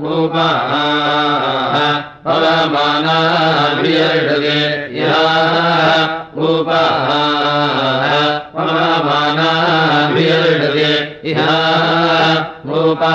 गोपानाडले इहा गोपाना विरडले इहा गोपा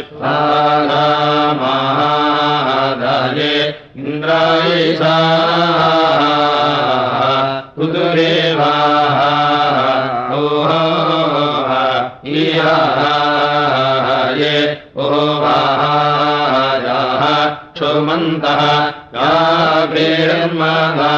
महादाये इन्द्रायुगुरे ओ महाजाः इहाये का ब्रे महा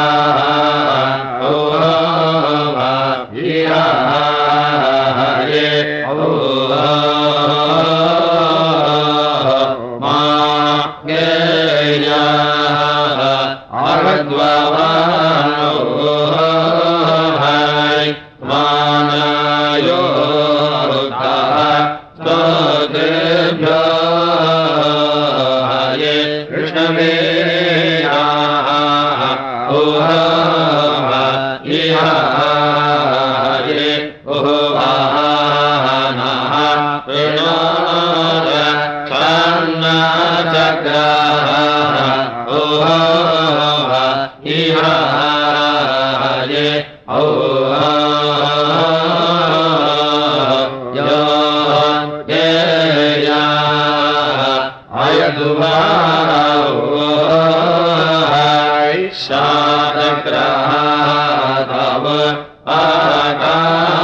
जयकराहा माधव आका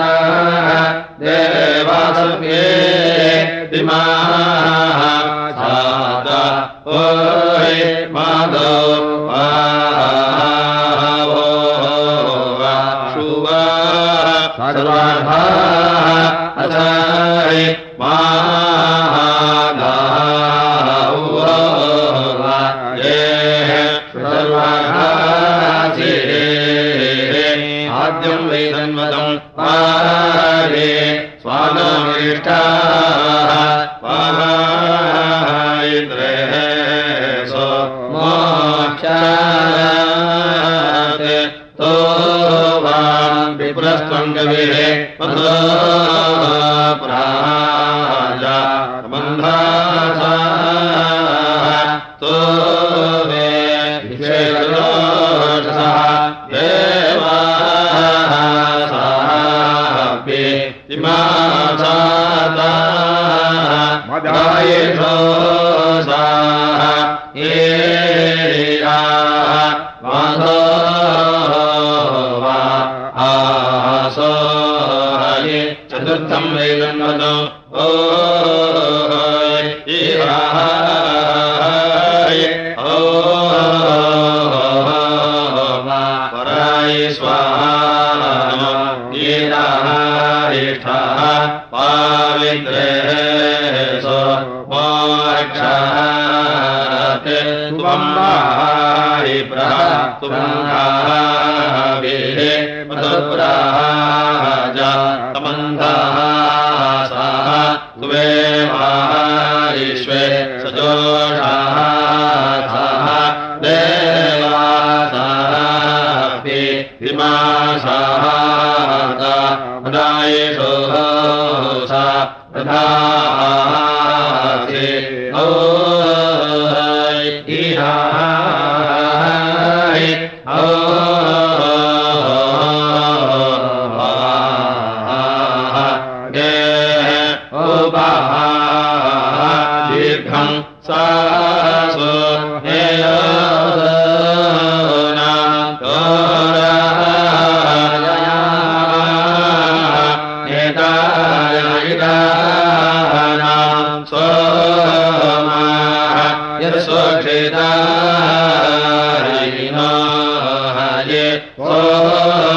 गवत्र अड़ lihat quarterly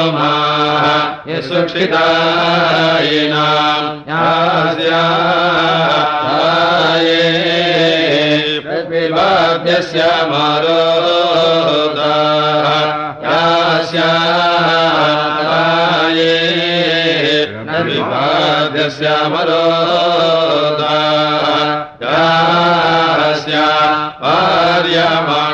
सुक्षितायिनाय रविभागस्य अमरोदा स्याये रविभागस्य अमरोदास्यात् पार्यमाण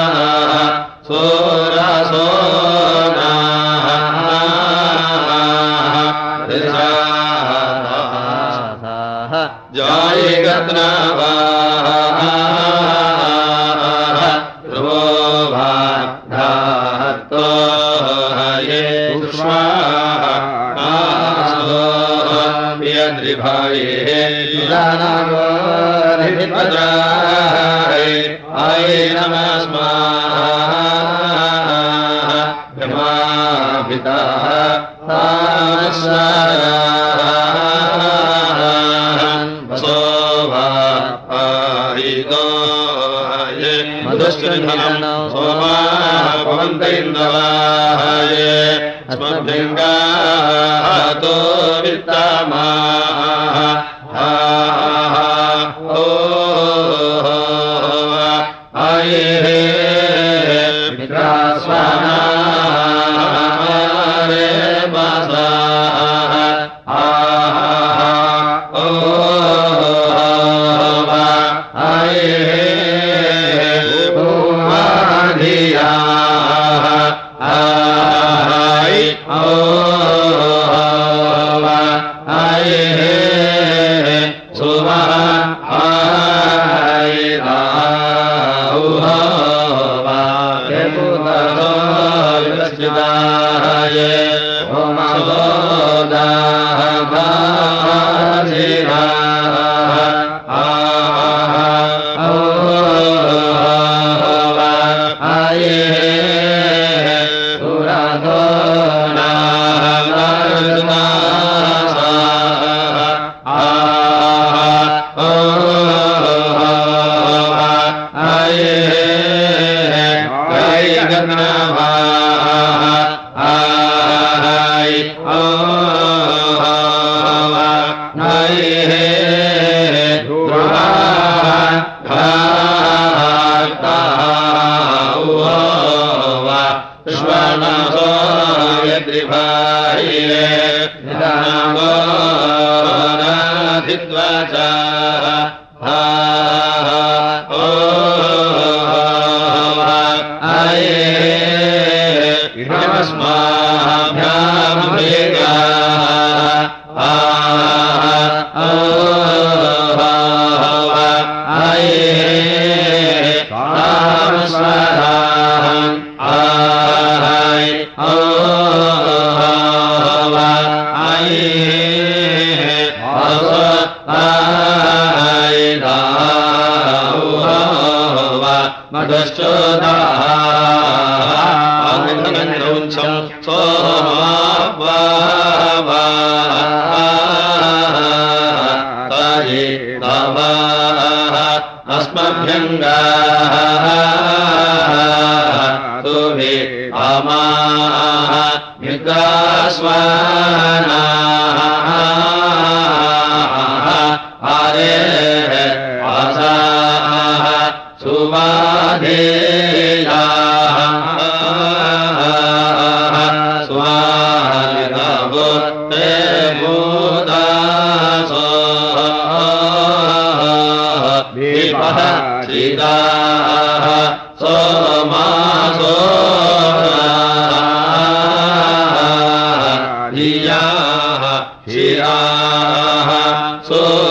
अये इदमस्म Chiyah सो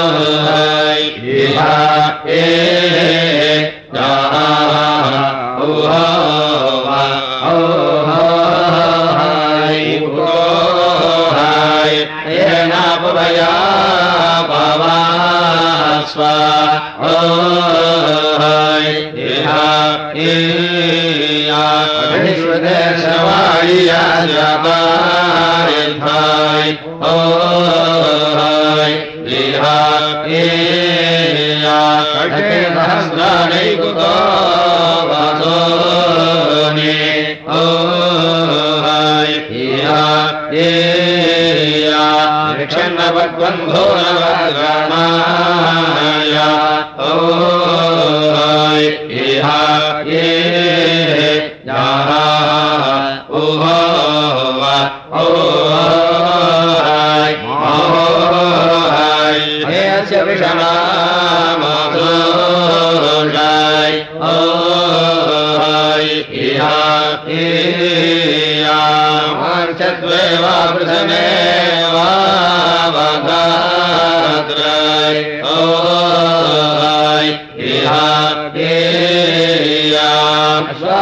जा भा ओ हाया भे ओयान् भो ओ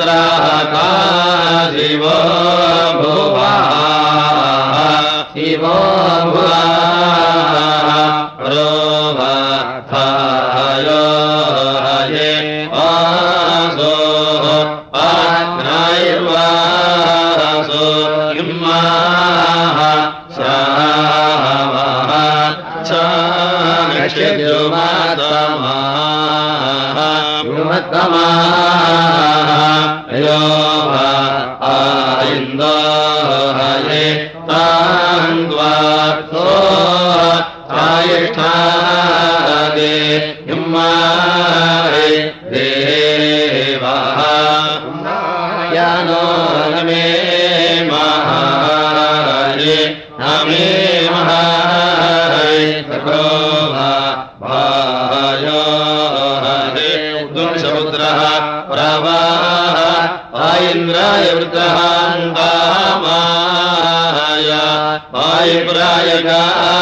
शिव भुवा शिव आयठा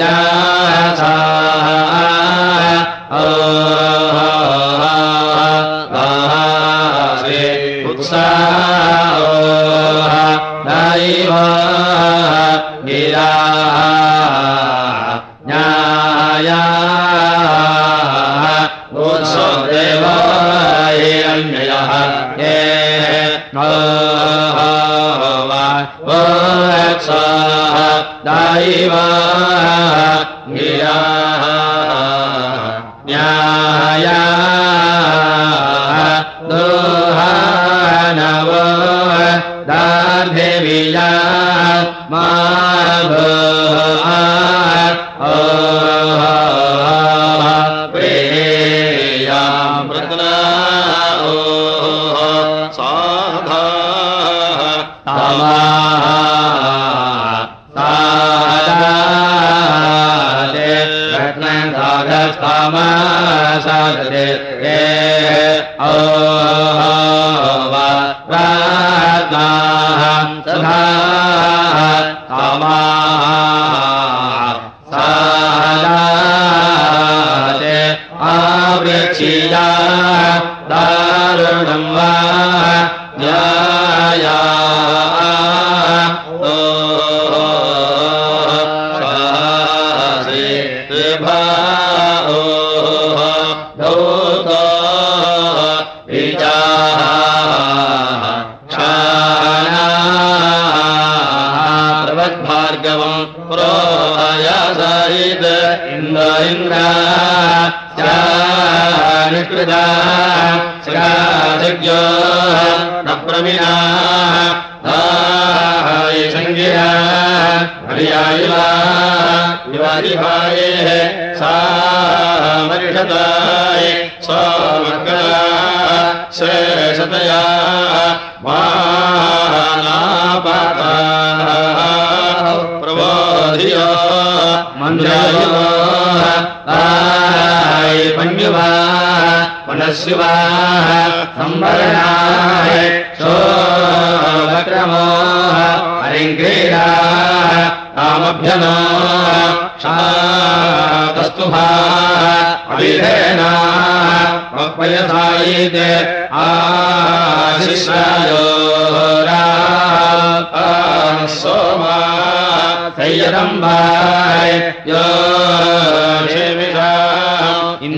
आदा यज्ञ न प्रविणा हाय संज्ञया मर्यायवारिहारे सा मन्य समकरा श्रेसतया माता प्रबोधिया मन्दिराय हय मनस्विवाः संवरणाय सोमक्रमः अलिङ्ग्रीणाः कामभ्यमातस्तु भा अविधयना अपयथायत् आशिषा यो राय्यसम्भाविधा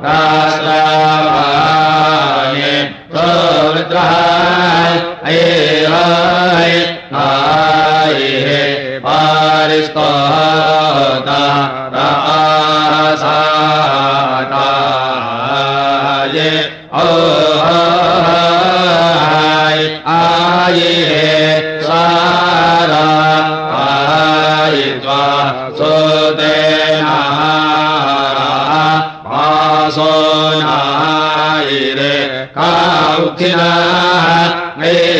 प्राजावाने तो विद्रहाय ऐहाय आये पारिस्तोता रासाताये ओहाय आये सारा आये त्वा सुदे वय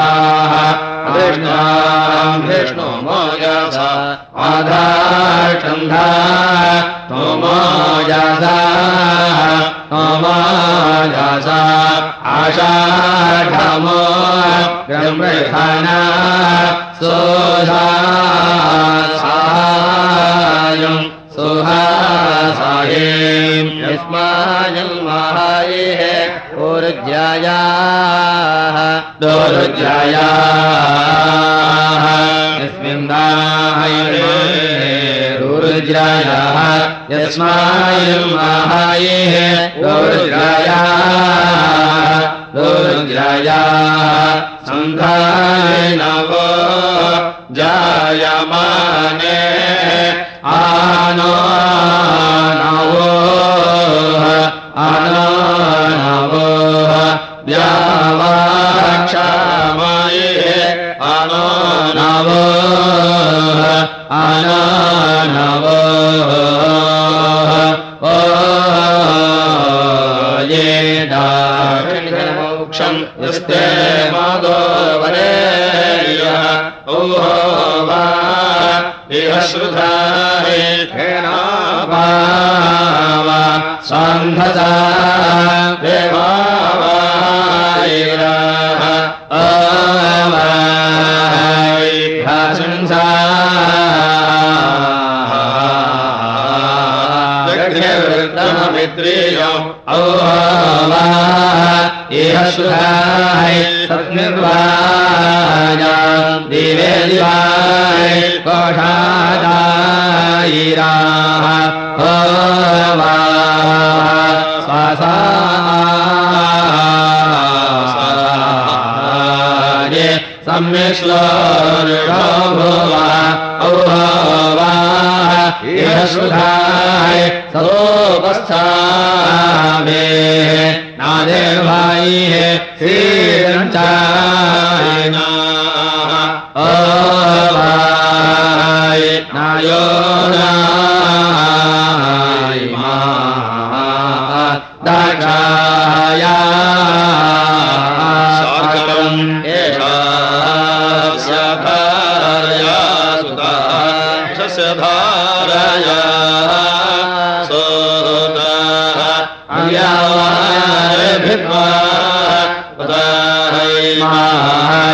धा आधामो जाधाम जासा आषाढामो गर्भना सुहासाये सोहासायेमायम् महाये जया दुर्जयामिन् रुजया यस्माय महाय दोर्जया रुजया सन्धाय नवो जाया माने आनो cha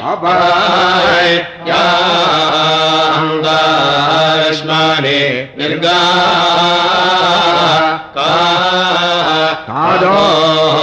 अभाय क्या अंदाश निर्गा का कादो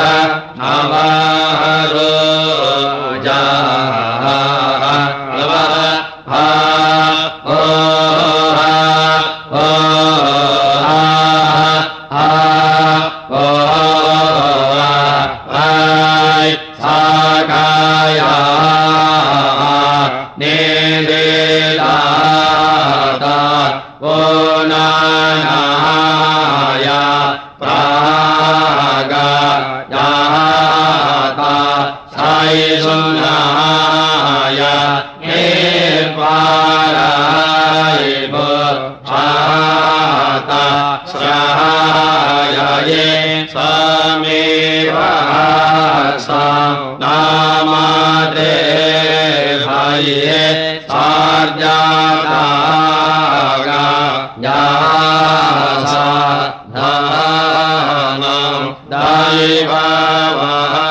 वा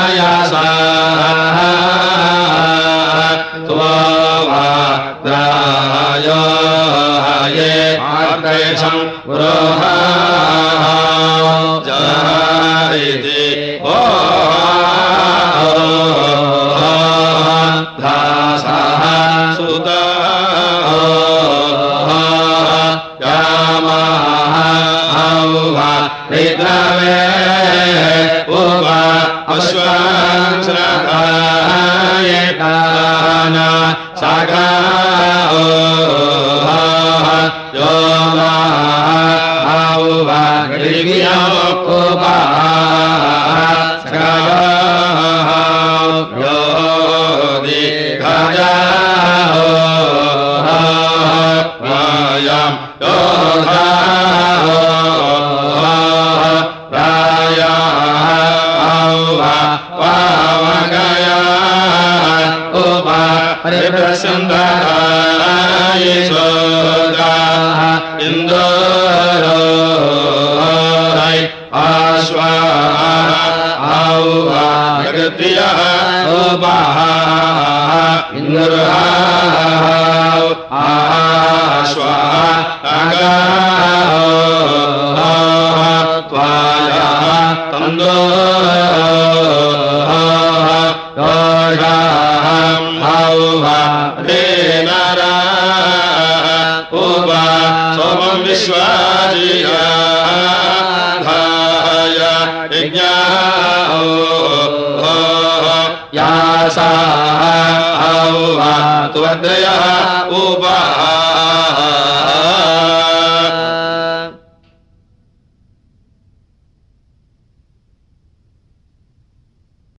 पृथिव्या को